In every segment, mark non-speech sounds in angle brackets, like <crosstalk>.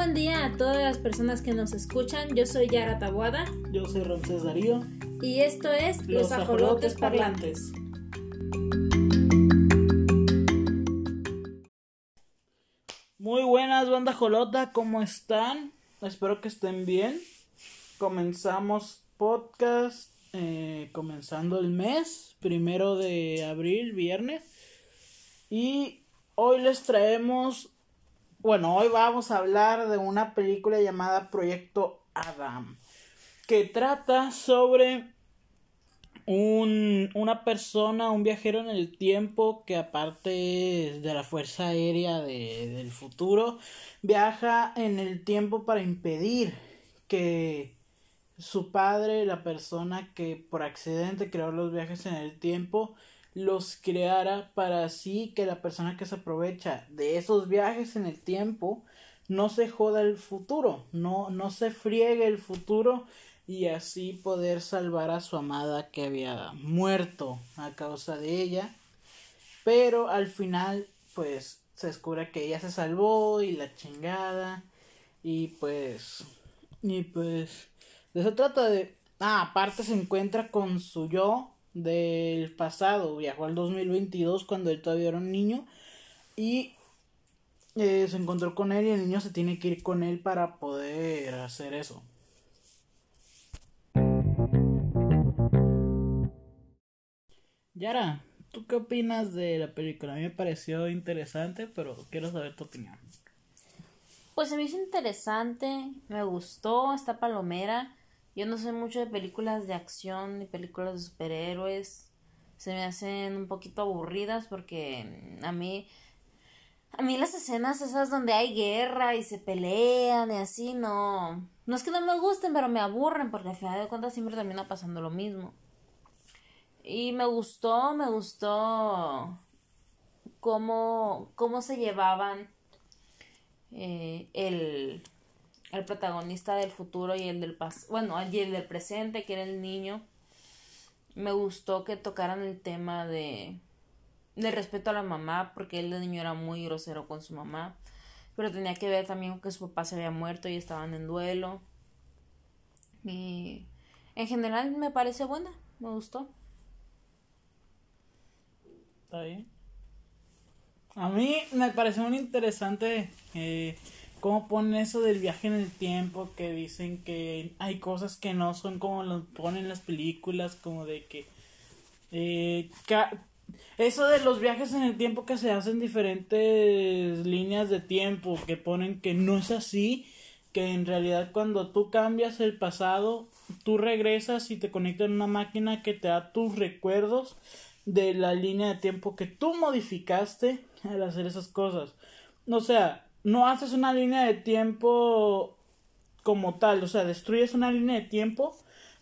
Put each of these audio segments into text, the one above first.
buen día a todas las personas que nos escuchan. Yo soy Yara Tabuada. Yo soy Ramsés Darío. Y esto es Los, Ajolotes, Parlantes. Muy buenas, banda Jolota, ¿cómo están? Espero que estén bien. Comenzamos podcast, eh, comenzando el mes, primero de abril, viernes. Y hoy les traemos bueno, hoy vamos a hablar de una película llamada Proyecto Adam, que trata sobre un, una persona, un viajero en el tiempo que aparte de la Fuerza Aérea del futuro, viaja en el tiempo para impedir que su padre, la persona que por accidente creó los viajes en el tiempo, los creara para así que la persona que se aprovecha de esos viajes en el tiempo no se joda el futuro, no, no se friegue el futuro y así poder salvar a su amada que había muerto a causa de ella. Pero al final, pues, se descubre que ella se salvó y la chingada. Y pues, y pues, de eso trata de... Ah, aparte se encuentra con su yo del pasado, viajó al 2022 cuando él todavía era un niño y eh, se encontró con él y el niño se tiene que ir con él para poder hacer eso. Yara, ¿tú qué opinas de la película? A mí me pareció interesante, pero quiero saber tu opinión. Pues se me hizo interesante, me gustó esta palomera. Yo no sé mucho de películas de acción ni películas de superhéroes. Se me hacen un poquito aburridas porque a mí a mí las escenas esas donde hay guerra y se pelean y así no no es que no me gusten, pero me aburren porque al final de cuentas siempre termina pasando lo mismo. Y me gustó, me gustó cómo cómo se llevaban eh, el el protagonista del futuro y el del pas bueno, y el del presente, que era el niño. Me gustó que tocaran el tema de de respeto a la mamá, porque él de niño era muy grosero con su mamá, pero tenía que ver también con que su papá se había muerto y estaban en duelo. Y en general me parece buena, me gustó. Está bien. A mí me pareció muy interesante eh, cómo ponen eso del viaje en el tiempo, que dicen que hay cosas que no son como lo ponen las películas, como de que... Eh, eso de los viajes en el tiempo que se hacen diferentes líneas de tiempo, que ponen que no es así, que en realidad cuando tú cambias el pasado, tú regresas y te conectas en una máquina que te da tus recuerdos de la línea de tiempo que tú modificaste al hacer esas cosas. O sea, no haces una línea de tiempo como tal, o sea, destruyes una línea de tiempo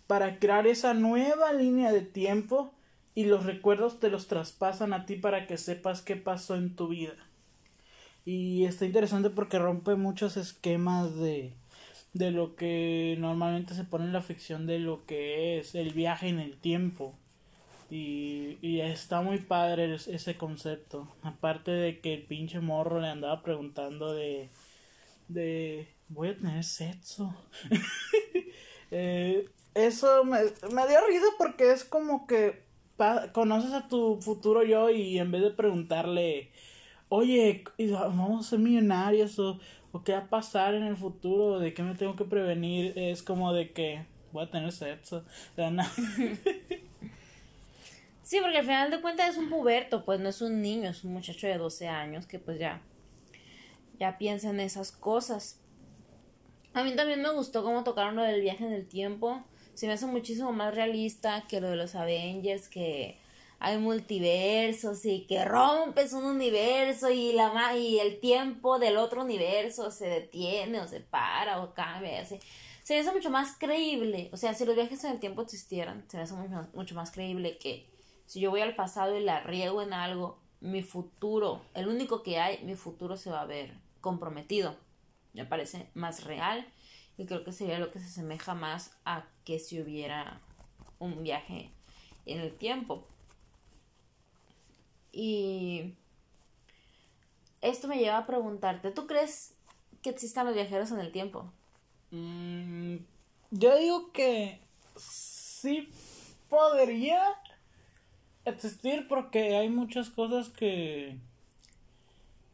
para crear esa nueva línea de tiempo y los recuerdos te los traspasan a ti para que sepas qué pasó en tu vida. Y está interesante porque rompe muchos esquemas de, de lo que normalmente se pone en la ficción de lo que es el viaje en el tiempo. Y, y está muy padre ese concepto. Aparte de que el pinche morro le andaba preguntando de. de. voy a tener sexo. <laughs> eh, eso me, me dio risa porque es como que conoces a tu futuro yo y en vez de preguntarle, oye, vamos a ser millonarios o, o qué va a pasar en el futuro, de qué me tengo que prevenir, es como de que voy a tener sexo. <laughs> <laughs> Sí, porque al final de cuentas es un puberto, pues no es un niño, es un muchacho de 12 años que pues ya, ya piensa en esas cosas. A mí también me gustó cómo tocaron lo del viaje en el tiempo. Se me hace muchísimo más realista que lo de los Avengers, que hay multiversos y que rompes un universo y la y el tiempo del otro universo se detiene o se para o cambia así. Se me hace mucho más creíble, o sea, si los viajes en el tiempo existieran, se me hace mucho más creíble que si yo voy al pasado y la riego en algo, mi futuro, el único que hay, mi futuro se va a ver comprometido. Me parece más real y creo que sería lo que se asemeja más a que si hubiera un viaje en el tiempo. Y esto me lleva a preguntarte, ¿tú crees que existan los viajeros en el tiempo? Mm, yo digo que sí podría existir porque hay muchas cosas que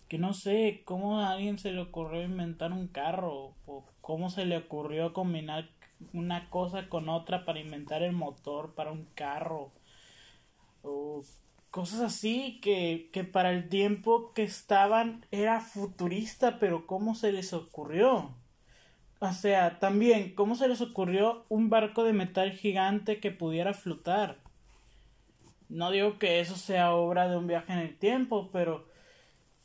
que no sé cómo a alguien se le ocurrió inventar un carro o cómo se le ocurrió combinar una cosa con otra para inventar el motor para un carro o cosas así que, que para el tiempo que estaban era futurista pero cómo se les ocurrió o sea, también, ¿cómo se les ocurrió un barco de metal gigante que pudiera flotar? No digo que eso sea obra de un viaje en el tiempo, pero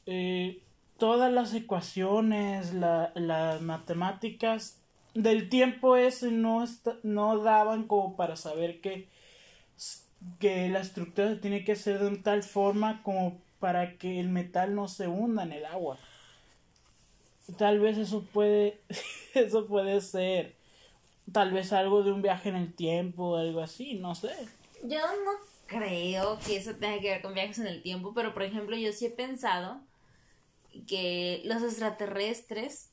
eh, todas las ecuaciones, las matemáticas del tiempo ese no, no daban como para saber que, que la estructura tiene que hacer de tal forma como para que el metal no se hunda en el agua tal vez eso puede, <laughs> eso puede ser tal vez algo de un viaje en el tiempo algo así, no sé. Yo no creo que eso tenga que ver con viajes en el tiempo, pero por ejemplo yo sí he pensado que los extraterrestres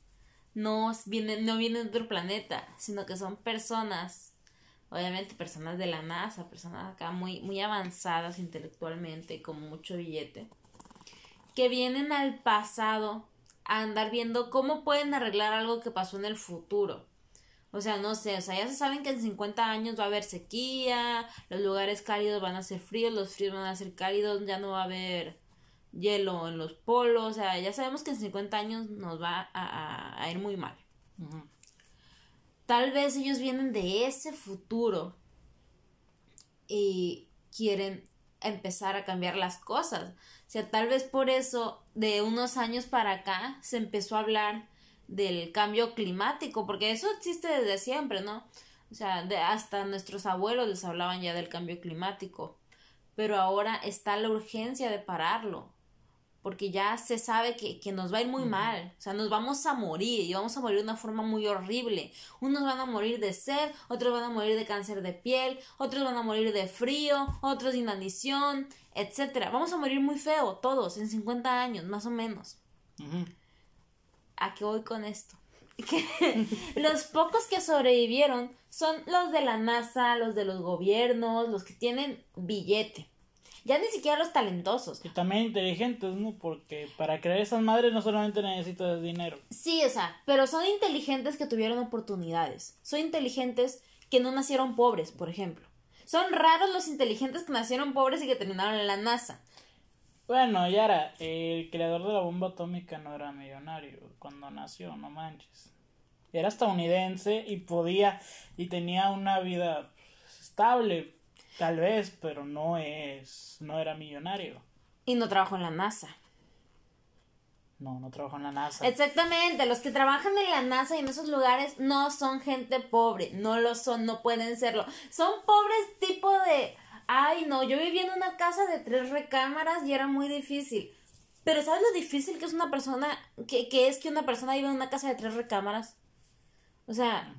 no vienen, no vienen de otro planeta, sino que son personas, obviamente personas de la NASA, personas acá muy, muy avanzadas intelectualmente, con mucho billete, que vienen al pasado a andar viendo cómo pueden arreglar algo que pasó en el futuro. O sea, no sé, o sea, ya se saben que en 50 años va a haber sequía, los lugares cálidos van a ser fríos, los fríos van a ser cálidos, ya no va a haber hielo en los polos, o sea, ya sabemos que en 50 años nos va a, ir muy mal. Tal vez ellos vienen de ese futuro y quieren empezar a cambiar las cosas. O sea, tal vez por eso de unos años para acá se empezó a hablar del cambio climático, porque eso existe desde siempre, ¿no? O sea, de hasta nuestros abuelos les hablaban ya del cambio climático, pero ahora está la urgencia de pararlo porque ya se sabe que, que, nos va a ir muy mal, o sea, nos vamos a morir y vamos a morir de una forma muy horrible. Unos van a morir de sed, otros van a morir de cáncer de piel, otros van a morir de frío, otros de inanición, etcétera. Vamos a morir muy feo, todos, en 50 años, más o menos. ¿A qué voy con esto? <laughs> Que los pocos que sobrevivieron son los de la NASA, los de los gobiernos, los que tienen billete. Ya ni siquiera los talentosos. Y también inteligentes, ¿no? Porque para crear esas madres no solamente necesitas dinero. Sí, o sea, pero son inteligentes que tuvieron oportunidades. Son inteligentes que no nacieron pobres, por ejemplo. Son raros los inteligentes que nacieron pobres y que terminaron en la NASA. Bueno, Yara, el creador de la bomba atómica no era millonario cuando nació, no manches. Era estadounidense y podía y tenía una vida estable, Tal vez, pero no es, no era millonario. Y no trabajó en la NASA. No, no trabajó en la NASA. Exactamente, los que trabajan en la NASA y en esos lugares no son gente pobre, no lo son, no pueden serlo. Son pobres tipo de, ay no, yo vivía en una casa de tres recámaras y era muy difícil. Pero ¿sabes lo difícil que es una persona, que, que es que una persona vive en una casa de tres recámaras? O sea,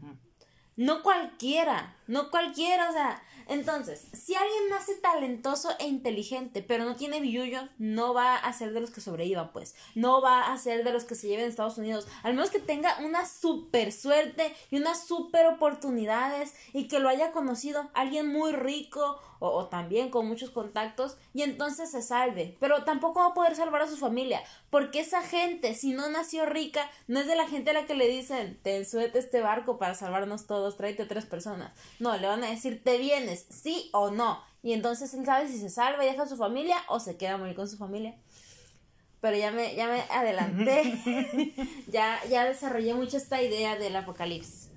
no cualquiera, no cualquiera, o sea, entonces, si alguien nace talentoso e inteligente, pero no tiene billuyo, no va a ser de los que sobrevivan, pues. No va a ser de los que se lleven a Estados Unidos. Al menos que tenga una super suerte y unas super oportunidades y que lo haya conocido alguien muy rico o, también con muchos contactos y entonces se salve. Pero tampoco va a poder salvar a su familia, porque esa gente, si no nació rica, no es de la gente a la que le dicen, te suete este barco para salvarnos todos, tráete tres personas. No, le van a decir, te vienes, sí o no. Y entonces él sabe si se salva y deja a su familia o se queda a morir con su familia. Pero ya me, ya me adelanté. <laughs> <laughs> ya, ya desarrollé mucho esta idea del apocalipsis.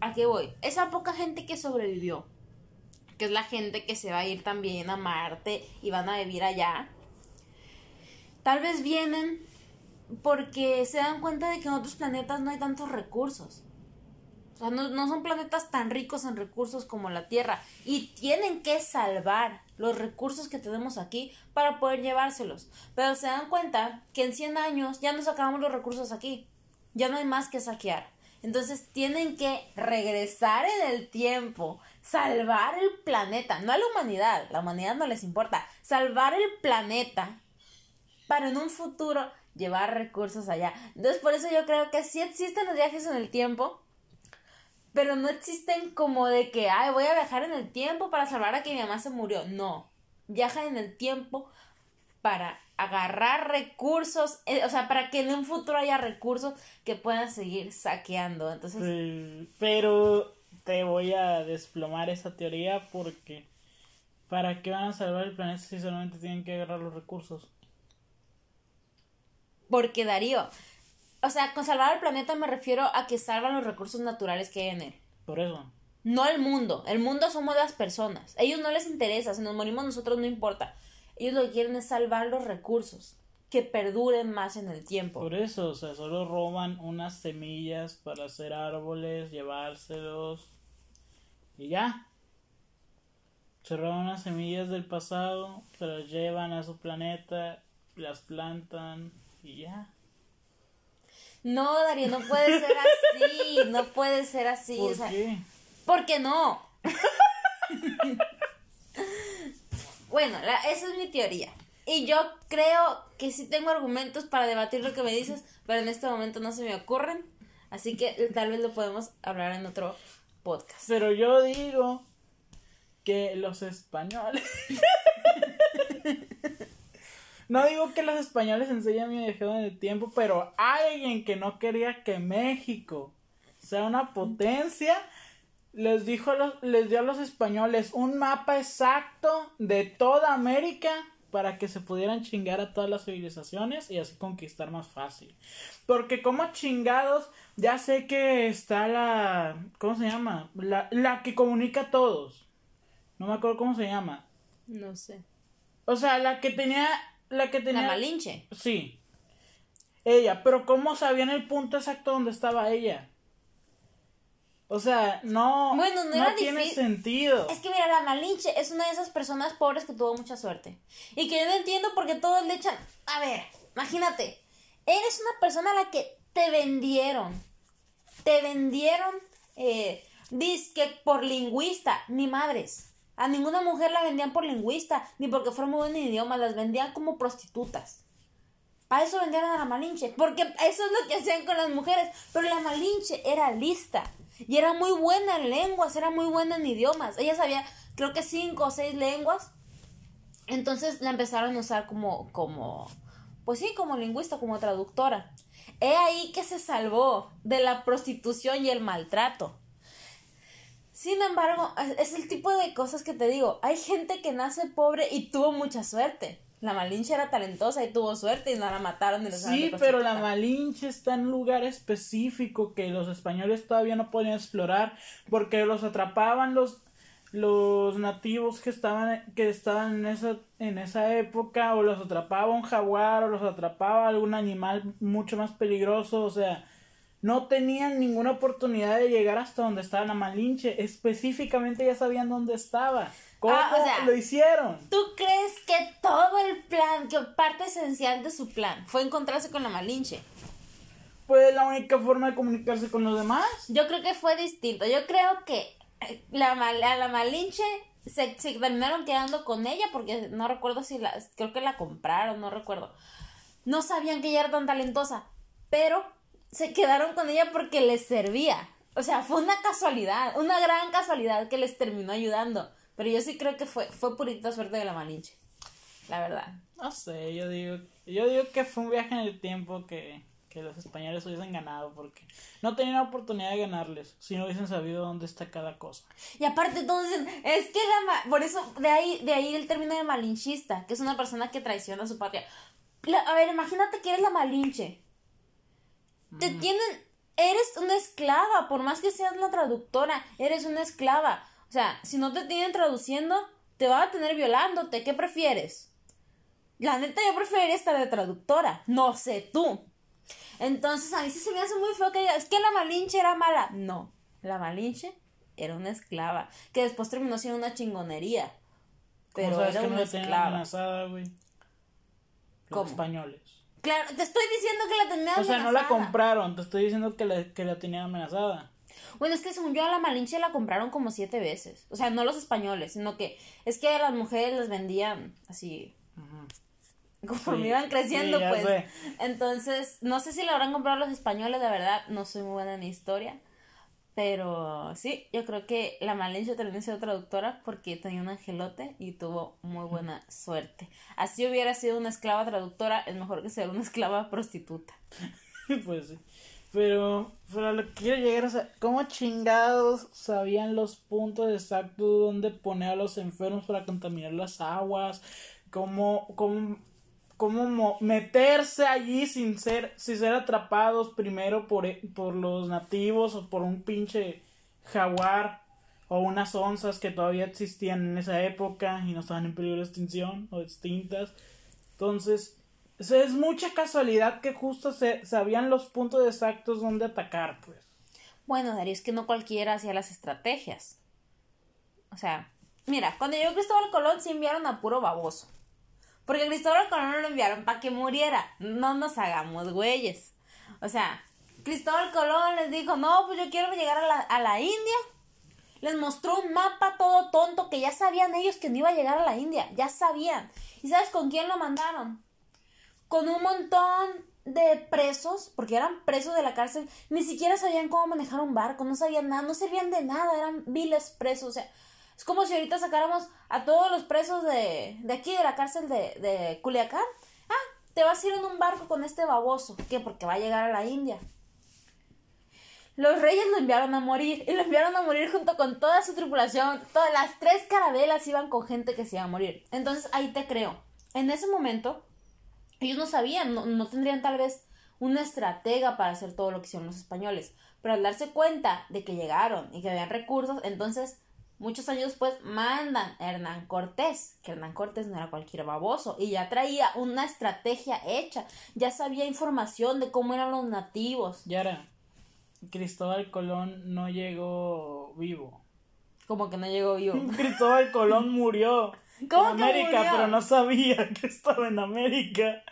¿A qué voy? Esa poca gente que sobrevivió que es la gente que se va a ir también a Marte y van a vivir allá, tal vez vienen porque se dan cuenta de que en otros planetas no hay tantos recursos. O sea, no, no, son planetas tan ricos en recursos como la Tierra. Y tienen que salvar los recursos que tenemos aquí para poder llevárselos. Pero se dan cuenta que en 100 años ya nos acabamos los recursos aquí. Ya no hay más que saquear. Entonces tienen que regresar en el tiempo, salvar el planeta, no a la humanidad, la humanidad no les importa, salvar el planeta para en un futuro llevar recursos allá. Entonces, por eso yo creo que sí existen los viajes en el tiempo, pero no existen como de que, ay, voy a viajar en el tiempo para salvar a que mi mamá se murió. No, viajan en el tiempo para agarrar recursos, eh, o sea, para que en un futuro haya recursos que puedan seguir saqueando. Entonces, Sí, Pero te voy a desplomar esa teoría porque ¿para qué van a salvar el planeta si solamente tienen que agarrar los recursos? porque Darío, o sea, con salvar al planeta me refiero a que salvan los recursos naturales que hay en él. Por eso. No el mundo. El mundo somos las personas. A ellos no les interesa. Si nos morimos nosotros no importa. Ellos lo que quieren es salvar los recursos. Que perduren más en el tiempo. Por eso, o sea, solo roban unas semillas para hacer árboles, llevárselos y ya. Se roban unas semillas del pasado, se las llevan a su planeta, las plantan y ya. No, Darío, no puede ser así. No puede ser así. ¿Por o sea, qué? ¿Por qué no? bueno, la- esa es mi teoría. Y yo creo que sí tengo argumentos para debatir lo que me dices, pero en este momento no se me ocurren. Así que tal vez lo podemos hablar en otro Pero yo digo que los españoles. <laughs> no digo que los españoles en sí ya me dejaron en el tiempo, pero alguien que no quería que México sea una potencia les dijo los, les dio a los españoles un mapa exacto de toda América para que se pudieran chingar a todas las civilizaciones y así conquistar más fácil. Porque como chingados, ya sé que está la... ¿Cómo se llama? La, la que comunica a todos. No me acuerdo cómo se llama. No sé. O sea, la que tenía... La que tenía... La Malinche. Sí. Ella, pero ¿cómo sabían el punto exacto donde estaba ella? O sea, no, Bueno, no no era tiene difícil. sentido. Es que mira, la Malinche es una de esas personas pobres que tuvo mucha suerte. Y que yo no entiendo por qué todos le echan. A ver, imagínate. Eres una persona a la que te vendieron. Te vendieron. Eh, disque por lingüista. Ni madres. A ninguna mujer la vendían por lingüista. Ni porque fuera muy buena en idiomas. Las vendían como prostitutas. Para eso vendieron a la Malinche. Porque eso es lo que hacían con las mujeres. Pero la Malinche era lista. Y era muy buena en lenguas. Era muy buena en idiomas. Ella sabía, creo que cinco o seis lenguas. Entonces la empezaron a usar como, como, pues sí, como lingüista, como traductora. He ahí que se salvó de la prostitución y el maltrato. Sin embargo, es el tipo de cosas que te digo. Hay gente que nace pobre y tuvo mucha suerte. La Malinche era talentosa y tuvo suerte y no la mataron de Sí, pero la. Malinche está en un lugar específico que los españoles todavía no podían explorar porque los atrapaban los los nativos que estaban que estaban en esa en esa época o los atrapaba un jaguar o los atrapaba algún animal mucho más peligroso, o sea, no tenían ninguna oportunidad de llegar hasta donde estaba la Malinche, específicamente ya sabían dónde estaba. ¿Cómo Ah, o sea, lo hicieron? ¿Tú crees que todo el plan, que parte esencial de su plan fue encontrarse con la Malinche? Pues la única forma de comunicarse con los demás. Yo creo que fue distinto. Yo creo que eh, la, mal- a la Malinche se, se terminaron quedando con ella porque no recuerdo si la. Creo que la compraron, no recuerdo. No sabían que ella era tan talentosa, pero se quedaron con ella porque les servía. O sea, fue una casualidad, una gran casualidad que les terminó ayudando. Pero yo sí creo que fue, fue purita suerte de la Malinche. La verdad. No sé, yo digo, yo digo que fue un viaje en el tiempo que, que los españoles hubiesen ganado porque no tenían la oportunidad de ganarles si no hubiesen sabido dónde está cada cosa. Y aparte todos dicen, es que la ma- por eso de ahí de ahí el término de malinchista, que es una persona que traiciona a su patria. La- a ver, imagínate que eres la malinche. Te tienen eres una esclava, por más que seas la traductora, eres una esclava. O sea, si no te tienen traduciendo, te van a tener violándote. ¿Qué prefieres? La neta, yo preferiría estar de traductora. No sé tú. Entonces, a mí sí se me hace muy feo que digas, es que la Malinche era mala. No, la Malinche era una esclava, que después terminó siendo una chingonería. ¿Cómo Pero sabes era que una esclava. amenazada, güey? Los ¿Cómo? españoles. Claro, te estoy diciendo que la tenían O sea, no la amenazada. compraron, te estoy diciendo que la, que la tenían amenazada. Bueno, es que según yo a la Malinche la compraron como siete veces. O sea, no los españoles, sino que es que a las mujeres las vendían así. Conforme Sí, iban creciendo, sí, pues. sé. Entonces, no sé si lo habrán comprado los españoles, la verdad, no soy muy buena en historia. Pero sí, yo creo que la Malinche terminó siendo traductora porque tenía un angelote y tuvo muy buena suerte. Así hubiera sido una esclava traductora, es mejor que ser una <laughs> esclava prostituta. <laughs> pues sí. Pero, pero lo que quiero llegar es a cómo chingados sabían los puntos exactos donde poner a los enfermos para contaminar las aguas, cómo, cómo, cómo mo- meterse allí sin ser, sin ser atrapados primero por, e- por los nativos o por un pinche jaguar o unas onzas que todavía existían en esa época y no estaban en peligro de extinción o extintas. Entonces, o es mucha casualidad que justo se sabían los puntos exactos donde atacar, pues. Bueno, Darío, es que no cualquiera hacía las estrategias. O sea, mira, cuando llegó Cristóbal Colón se enviaron a puro baboso. Porque Cristóbal Colón lo enviaron para que muriera. No nos hagamos güeyes. O sea, Cristóbal Colón les dijo, no, pues yo quiero llegar a la, a la India. Les mostró un mapa todo tonto que ya sabían ellos que no iba a llegar a la India. Ya sabían. ¿Y sabes con quién lo mandaron? Con un montón de presos, porque eran presos de la cárcel, ni siquiera sabían cómo manejar un barco, no sabían nada, no servían de nada, eran viles presos, o sea, es como si ahorita sacáramos a todos los presos de, de aquí, de la cárcel de, de Culiacán, ah, te vas a ir en un barco con este baboso, ¿qué? Porque va a llegar a la India. Los reyes lo enviaron a morir, y lo enviaron a morir junto con toda su tripulación, todas las tres carabelas iban con gente que se iba a morir. Entonces ahí te creo. En ese momento, ellos no sabían, no, no tendrían tal vez una estratega para hacer todo lo que hicieron los españoles. Pero al darse cuenta de que llegaron y que habían recursos, entonces muchos años después mandan a Hernán Cortés, que Hernán Cortés no era cualquier baboso, y ya traía una estrategia hecha, ya sabía información de cómo eran los nativos. Yara, Cristóbal Colón no llegó vivo. Como que no llegó vivo. <laughs> Cristóbal Colón murió <laughs> ¿Cómo en que América, murió? pero no sabía <laughs> que estaba en América.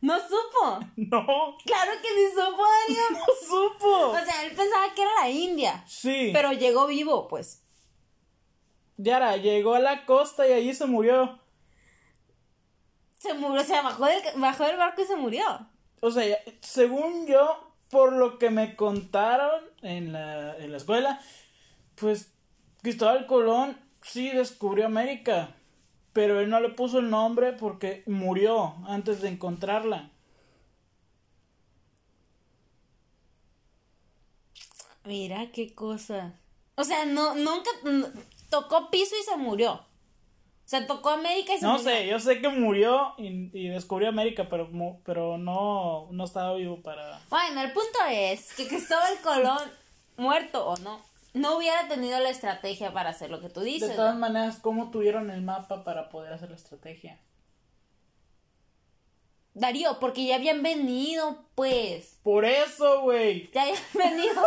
No supo. No, Claro que sí supo, Darío. <laughs> no supo. O sea, él pensaba que era la India. Sí, Pero llegó vivo, pues. Yara llegó a la costa y allí se murió. Se murió, o sea, bajó del, bajó del barco y se murió. O sea, según yo, por lo que me contaron en la, en la escuela, pues Cristóbal Colón sí descubrió América, pero él no le puso el nombre porque murió antes de encontrarla. Mira qué cosa. O sea, no, nunca tocó piso y se murió. O sea, tocó América y se No murió. sé, yo sé que murió y, y descubrió América, pero, pero no, no estaba vivo para... Bueno, el punto es que Cristóbal Colón, muerto o no, no hubiera tenido la estrategia para hacer lo que tú De dices. todas ¿no? maneras, ¿cómo tuvieron el mapa para poder hacer la estrategia? Darío, porque ya habían venido, pues. Por eso, güey. Ya habían <laughs> venido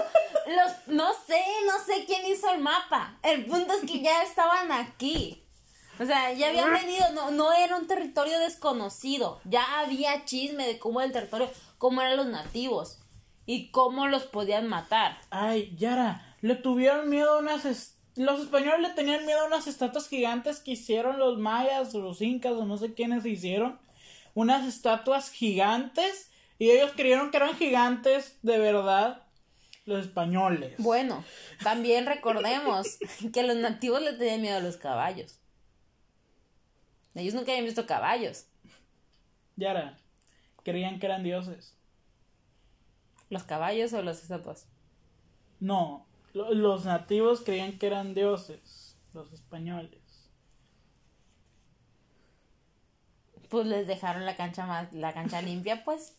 los... No sé, no sé quién hizo el mapa. El punto es que ya estaban aquí. O sea, ya habían venido, no, no era un territorio desconocido. Ya había chisme de cómo era el territorio, cómo eran los nativos y cómo los podían matar. Ay, Yara, le tuvieron miedo a unas... Los españoles le tenían miedo a unas estatuas gigantes que hicieron los mayas o los incas o no sé quiénes hicieron. Unas estatuas gigantes y ellos creyeron que eran gigantes de verdad los españoles. Bueno, también recordemos que los nativos le tenían miedo a los caballos. Ellos nunca habían visto caballos. Yara, creían que eran dioses. ¿Los caballos o las estatuas? No, los nativos creían que eran dioses, los españoles. Pues les dejaron la cancha más, la cancha limpia, pues.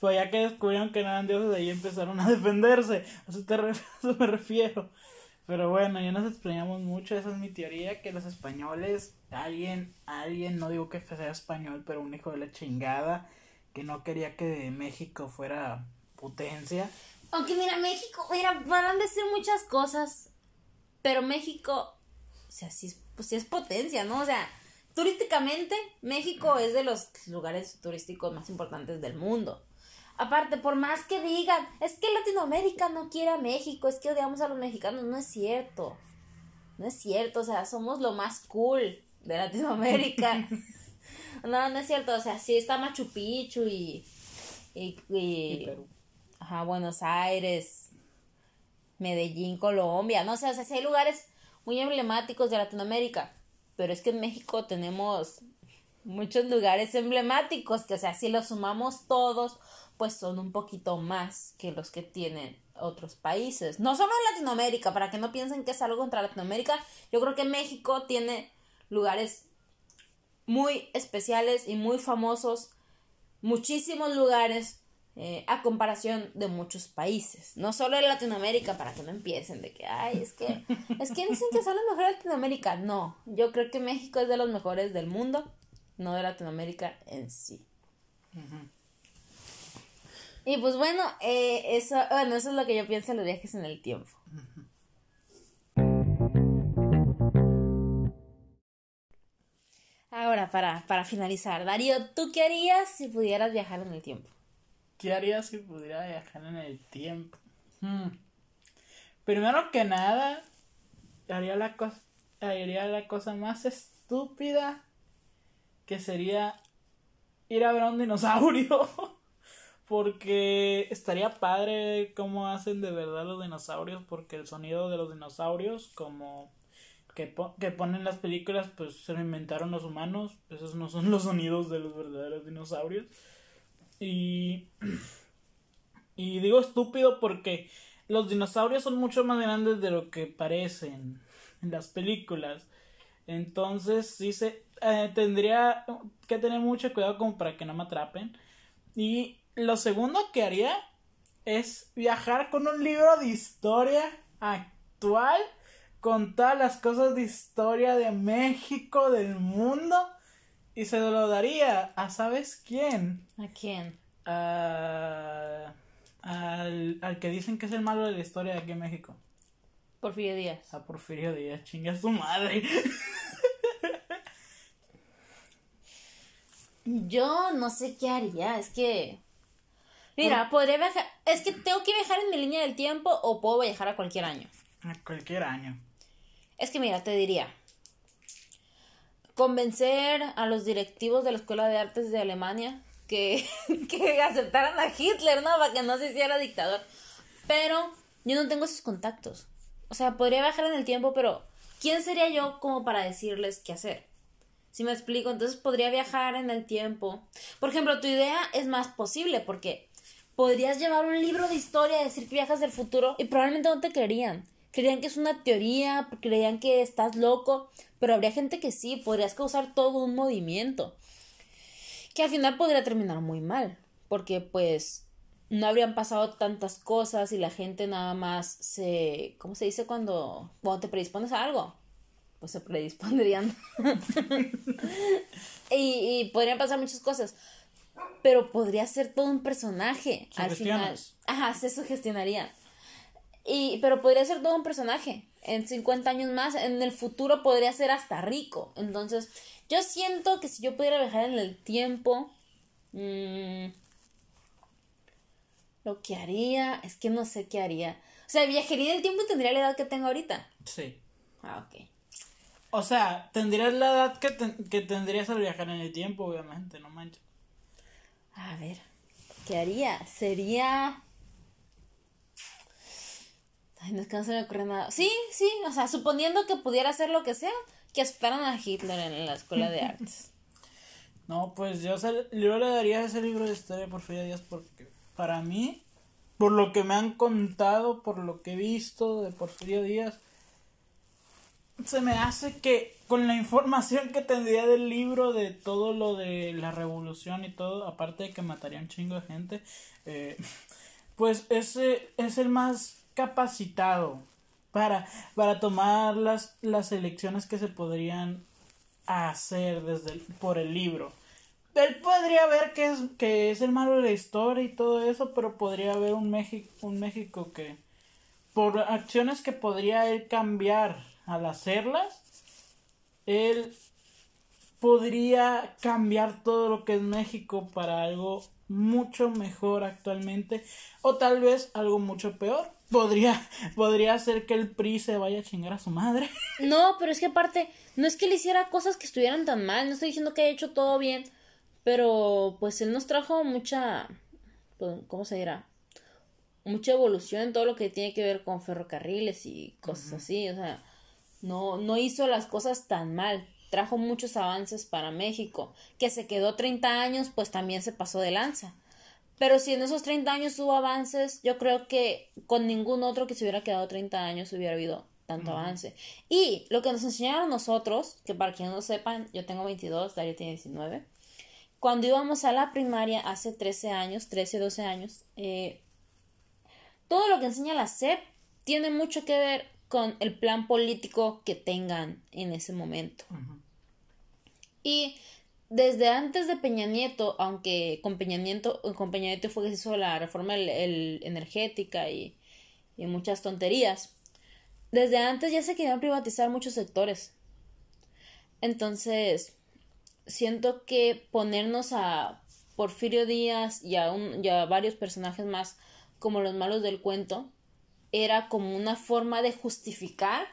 Pues ya que descubrieron que no eran dioses, ahí empezaron a defenderse. A eso, te ref- <laughs> a eso me refiero. Pero bueno, ya nos extrañamos mucho. Esa es mi teoría: que los españoles, alguien, alguien, no digo que sea español, pero un hijo de la chingada, que no quería que México fuera potencia. Aunque mira, México, mira, van a decir muchas cosas, pero México, o sea, sí es, pues sí es potencia, ¿no? O sea, turísticamente, México es de los lugares turísticos más importantes del mundo. Aparte, por más que digan, es que Latinoamérica no quiere a México, es que odiamos a los mexicanos, no es cierto. No es cierto, o sea, somos lo más cool de Latinoamérica. <laughs> No, no es cierto. O sea, sí está Machu Picchu y. Y, y, Perú. Buenos Aires, Medellín, Colombia. No sé, o sea, sí hay lugares muy emblemáticos de Latinoamérica. Pero es que en México tenemos muchos lugares emblemáticos que, o sea, si los sumamos todos, pues son un poquito más que los que tienen otros países. No solo Latinoamérica, para que no piensen que es algo contra Latinoamérica. Yo creo que México tiene lugares muy especiales y muy famosos, muchísimos lugares eh, a comparación de muchos países, no solo en Latinoamérica, para que no empiecen de que, ay, es que, es que dicen que son los mejores de Latinoamérica. No, yo creo que México es de los mejores del mundo, no de Latinoamérica en sí. Y pues bueno, eh, eso, bueno, eso es lo que yo pienso de los viajes en el tiempo. Ahora, para, para finalizar, Darío, ¿tú qué harías si pudieras viajar en el tiempo? ¿Qué haría si pudiera viajar en el tiempo? Hmm. Primero que nada, haría la cosa, haría la cosa más estúpida que sería ir a ver a un dinosaurio. <laughs> Porque estaría padre cómo hacen de verdad los dinosaurios, porque el sonido de los dinosaurios, como que, po- que ponen las películas, pues se lo inventaron los humanos, esos no son los sonidos de los verdaderos dinosaurios. Y, y digo estúpido porque los dinosaurios son mucho más grandes de lo que parecen en las películas. Entonces sí se eh, tendría que tener mucho cuidado como para que no me atrapen. Y lo segundo que haría es viajar con un libro de historia actual, con todas las cosas de historia de México, del mundo, y se lo daría a ¿sabes quién? ¿A quién? A- al, al que dicen que es el malo de la historia de aquí en México. Porfirio Díaz. A Porfirio Díaz, chinga su madre. Yo no sé qué haría, es que... Mira, podría viajar... Es que tengo que viajar en mi línea del tiempo o puedo viajar a cualquier año. A cualquier año. Es que mira, te diría... Convencer a los directivos de la Escuela de Artes de Alemania que, <laughs> que aceptaran a Hitler, ¿no? Para que no se hiciera dictador. Pero yo no tengo esos contactos. O sea, podría viajar en el tiempo, pero ¿quién sería yo como para decirles qué hacer? Si me explico, entonces podría viajar en el tiempo. Por ejemplo, tu idea es más posible porque podrías llevar un libro de historia y decir que viajas del futuro y probablemente no te creerían. Creerían que es una teoría, creerían que estás loco, pero habría gente que sí, podrías causar todo un movimiento. Que al final podría terminar muy mal, porque pues no habrían pasado tantas cosas y la gente nada más se... ¿Cómo se dice cuando, cuando te predispones a algo? Pues se predispondrían. <laughs> y, y podrían pasar muchas cosas. Pero podría ser todo un personaje al final. Ajá, se sugestionaría. Y, pero podría ser todo un personaje. En 50 años más, en el futuro podría ser hasta rico. Entonces, yo siento que si yo pudiera viajar en el tiempo, mm, lo que haría, es que no sé qué haría. O sea, viajaría en el tiempo y tendría la edad que tengo ahorita. Sí. Ah, ok. O sea, tendrías la edad que, ten- que tendrías al viajar en el tiempo, obviamente, no manches. A ver, ¿qué haría? Sería... No se me ocurre nada. Sí, sí, o sea, suponiendo que pudiera hacer lo que sea, que aceptaran a Hitler en la escuela de artes. <laughs> No, pues yo, yo le daría ese libro de historia a Porfirio Díaz porque para mí, por lo que me han contado, por lo que he visto de Porfirio Díaz, se me hace que con la información que tendría del libro, de todo lo de la revolución y todo, aparte de que mataría un chingo de gente, eh, <laughs> pues ese es el más capacitado para, para tomar las, las elecciones que se podrían hacer desde por el libro. Él podría ver que es, que es el malo de la historia y todo eso, pero podría haber un México, un México que, por acciones que podría él cambiar al hacerlas, él podría cambiar todo lo que es México para algo mucho mejor actualmente o tal vez algo mucho peor. Podría, podría ser que el PRI se vaya a chingar a su madre. <laughs> No, pero es que aparte, no es que le hiciera cosas que estuvieran tan mal, no estoy diciendo que haya hecho todo bien, pero pues él nos trajo mucha, pues, ¿cómo se dirá? Mucha evolución en todo lo que tiene que ver con ferrocarriles y cosas así, o sea, no, no hizo las cosas tan mal, trajo muchos avances para México, que se quedó 30 años, pues también se pasó de lanza. Pero si en esos 30 años hubo avances, yo creo que con ningún otro que se hubiera quedado 30 años hubiera habido tanto avance. Y lo que nos enseñaron nosotros, que para quienes no sepan, yo tengo 22, Dario tiene 19. Cuando íbamos a la primaria hace 13 años, 13, 12 años, eh, todo lo que enseña la SEP tiene mucho que ver con el plan político que tengan en ese momento. Y desde antes de Peña Nieto, aunque con Peña Nieto, con Peña Nieto fue que se hizo la reforma energética y, y, muchas tonterías, desde antes ya se querían privatizar muchos sectores. Entonces, siento que ponernos a Porfirio Díaz y a, un, y a varios personajes más como los malos del cuento era como una forma de justificar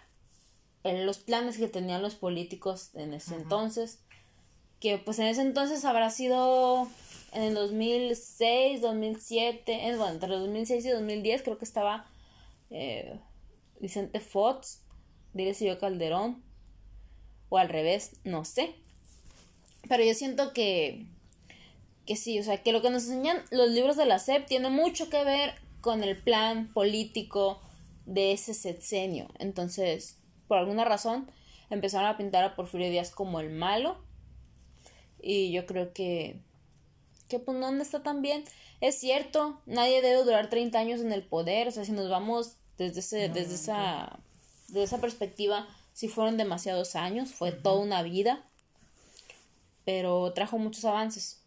los planes que tenían los políticos en ese entonces que pues en ese entonces habrá sido en el 2006, 2007, bueno, entre 2006 y 2010 creo que estaba eh, Vicente Fox, si yo Calderón, o al revés, no sé. Pero yo siento que, que sí, o sea, que lo que nos enseñan los libros de la SEP tiene mucho que ver con el plan político de ese sexenio. Entonces, por alguna razón, empezaron a pintar a Porfirio Díaz como el malo y yo creo que, que pues no está tan bien. Es cierto, nadie debe durar 30 años en el poder, o sea, si nos vamos desde, ese, desde, esa, desde esa perspectiva, si fueron demasiados años, fue toda una vida, pero trajo muchos avances.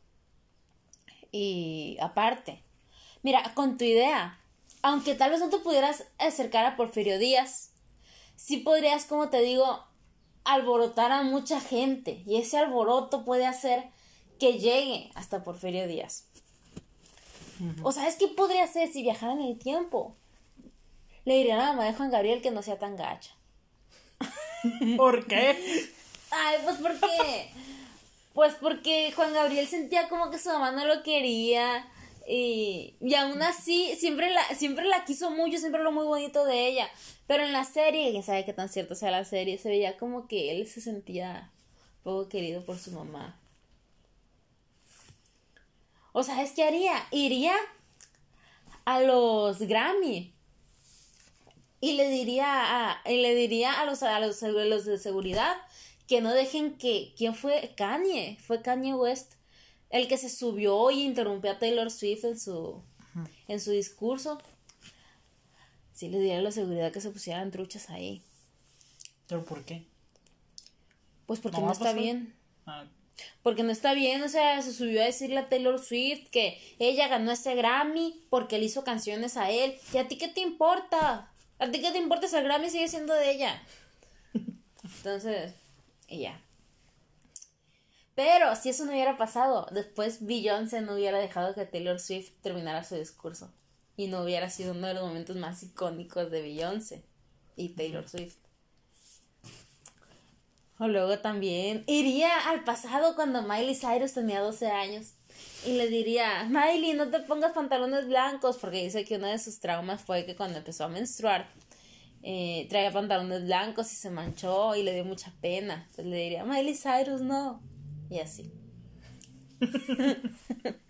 Y aparte, mira, con tu idea, aunque tal vez no te pudieras acercar a Porfirio Díaz, sí podrías, como te digo, alborotar a mucha gente y ese alboroto puede hacer que llegue hasta Porfirio Díaz. O sabes qué podría hacer si viajara en el tiempo? Le diría a la mamá de Juan Gabriel que no sea tan gacha. <laughs> ¿Por qué? Ay, pues porque. Pues porque Juan Gabriel sentía como que su mamá no lo quería. Y, y aún así, siempre la, siempre la quiso mucho, siempre lo muy bonito de ella. Pero en la serie, quién sabe qué tan cierto sea la serie, se veía como que él se sentía poco querido por su mamá. O sea, es que haría, iría a los Grammy y le diría a, y le diría a los, a los, los de seguridad que no dejen que, ¿quién fue? Kanye, fue Kanye West el que se subió y interrumpió a Taylor Swift en su, en su discurso. Sí le diría la seguridad que se pusieran truchas ahí. ¿Pero por qué? Pues porque no, está bien. Ah. Porque no está bien, o sea, se subió a decirle a Taylor Swift que ella ganó ese Grammy porque le hizo canciones a él. ¿Y a ti qué te importa? ¿A ti qué te importa ese Grammy sigue siendo de ella? <laughs> Entonces, y ya. Pero si eso no hubiera pasado, después Beyoncé no hubiera dejado que Taylor Swift terminara su discurso. Y no hubiera sido uno de los momentos más icónicos de Beyoncé y Taylor Swift. O luego también iría al pasado cuando Miley Cyrus tenía 12 años. Y le diría, Miley, no te pongas pantalones blancos, porque dice que uno de sus traumas fue que cuando empezó a menstruar, eh, traía pantalones blancos y se manchó y le dio mucha pena. Entonces le diría, Miley Cyrus, no. Y así. <laughs>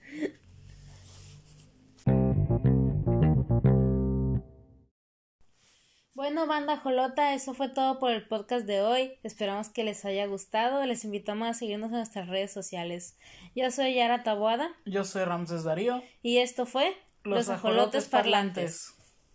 Bueno, banda Jolota, eso fue todo por el podcast de hoy. Esperamos que les haya gustado. Les invitamos a seguirnos en nuestras redes sociales. Yo soy Yara Tabuada. Yo soy Ramses Darío. Y esto fue Los, Ajolotes, Parlantes.